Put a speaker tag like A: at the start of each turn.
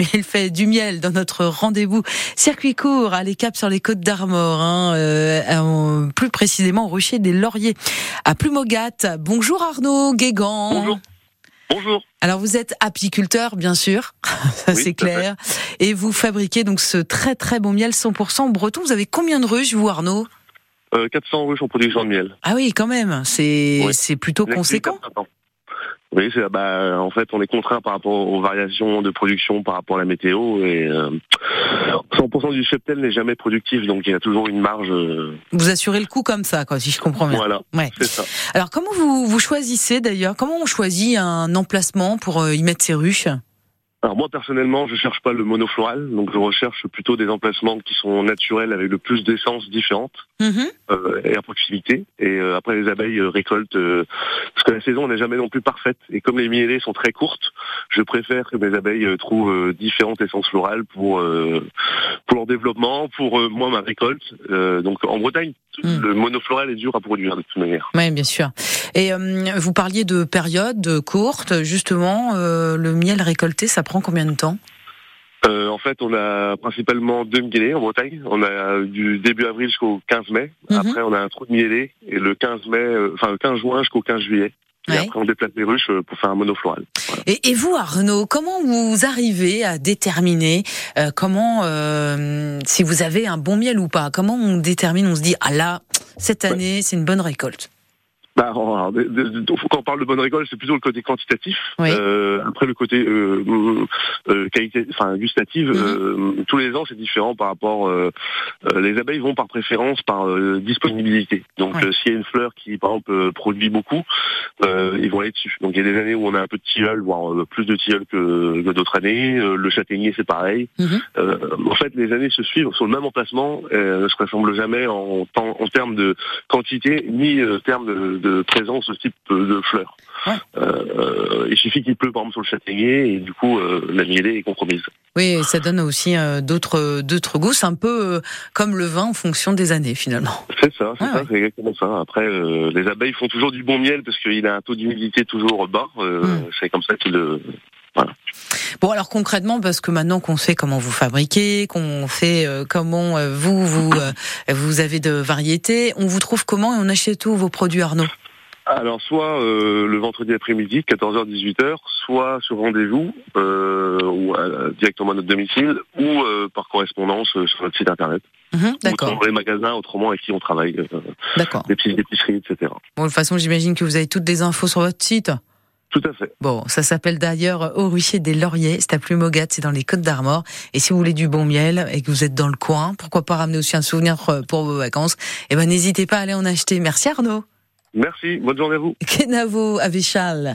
A: mais il fait du miel dans notre rendez-vous circuit court à l'Écap sur les côtes d'Armor, hein, euh, plus précisément au Rocher des Lauriers, à Plumogat. Bonjour Arnaud Guégan.
B: Bonjour. Bonjour.
A: Alors vous êtes apiculteur, bien sûr, ça c'est clair, et vous fabriquez donc ce très très bon miel 100% breton. Vous avez combien de ruches, vous Arnaud?
B: Euh, 400 ruches en production de miel.
A: Ah oui, quand même, c'est c'est plutôt conséquent.
B: Oui, c'est, bah, en fait, on est contraint par rapport aux variations de production, par rapport à la météo, et euh, 100% du cheptel n'est jamais productif, donc il y a toujours une marge. Euh,
A: vous assurez le coup comme ça, quoi, si je comprends bien.
B: Voilà, ouais. c'est ça.
A: Alors, comment vous, vous choisissez d'ailleurs? Comment on choisit un emplacement pour euh, y mettre ses ruches?
B: Alors moi personnellement, je cherche pas le monofloral, donc je recherche plutôt des emplacements qui sont naturels avec le plus d'essences différentes mhm. euh, et à proximité. Et euh, après les abeilles euh, récoltent parce que la saison n'est jamais non plus parfaite et comme les mielées sont très courtes, je préfère que mes abeilles trouvent différentes essences florales pour pour leur développement, pour moi ma récolte. donc en Bretagne, mhm. le monofloral est dur à produire de toute manière.
A: Oui, bien sûr. Et vous parliez de périodes courtes, justement, le miel récolté, ça prend combien de temps?
B: Euh, en fait, on a principalement deux mielés en Bretagne. On a du début avril jusqu'au 15 mai. Mhm. Après, on a un trou de mielés et le 15 mai, euh, enfin le 15 juin jusqu'au 15 juillet. Et après, on déplace les ruches euh, pour faire un monofloral.
A: Et, vous, Arnaud, comment vous arrivez à déterminer comment, si vous avez un bon miel ou pas? Comment on détermine On se dit, ah là, cette année, c'est une bonne récolte?
B: Bah, quand on parle de bonne récolte, c'est plutôt le côté quantitatif. Euh, après le côté euh, euh, qualité, enfin gustative, mhm. euh, tous les ans c'est différent par rapport. Euh, euh, les abeilles vont par préférence par disponibilité. Donc s'il y a une fleur qui par exemple produit beaucoup, ils vont aller dessus. Donc il y a des années où on a un peu de tilleul, voire plus de tilleul que, que d'autres années. le châtaignier c'est pareil. Mhm. en fait, les années se suivent sur le même emplacement, ne se ressemblent jamais en, en, termes de quantité ni en termes de de présence de ce type de fleurs. Euh, il suffit qu'il pleut par exemple sur le châtaignier et du coup euh, la mielée est compromise.
A: Oui, ça donne aussi euh, d'autres d'autres goûts, c'est un peu comme le vin en fonction des années finalement.
B: C'est ça, c'est ça, c'est exactement ça. Après, les abeilles font toujours du bon miel parce qu'il a un taux d'humidité toujours bas. Hmm. C'est comme ça qu'il voilà.
A: Bon alors concrètement parce que maintenant qu'on sait comment vous fabriquez, qu'on sait comment vous vous vous avez de variétés, on vous trouve comment et on achète où vos produits Arnaud?
B: Alors soit euh, le vendredi après-midi, 14h 18h, soit sur rendez-vous euh, ou euh, directement à notre domicile, ou par correspondance sur notre site internet.
A: Mhm, d'accord.
B: Ou dans les magasins autrement avec qui on travaille.
A: d'accord.
B: Des petites épiceries, etc.
A: Bon, de toute façon, j'imagine que vous avez toutes les infos sur votre site.
B: Tout à fait.
A: Bon, ça s'appelle d'ailleurs Au Rucher des Lauriers, c'est à Plumogat, c'est dans les Côtes d'Armor. Et si vous voulez du bon miel et que vous êtes dans le coin, pourquoi pas ramener aussi un souvenir pour vos vacances Eh ben, n'hésitez pas à aller en acheter. Merci Arnaud.
B: Merci, bonne journée à vous.
A: Kenavo Avichal.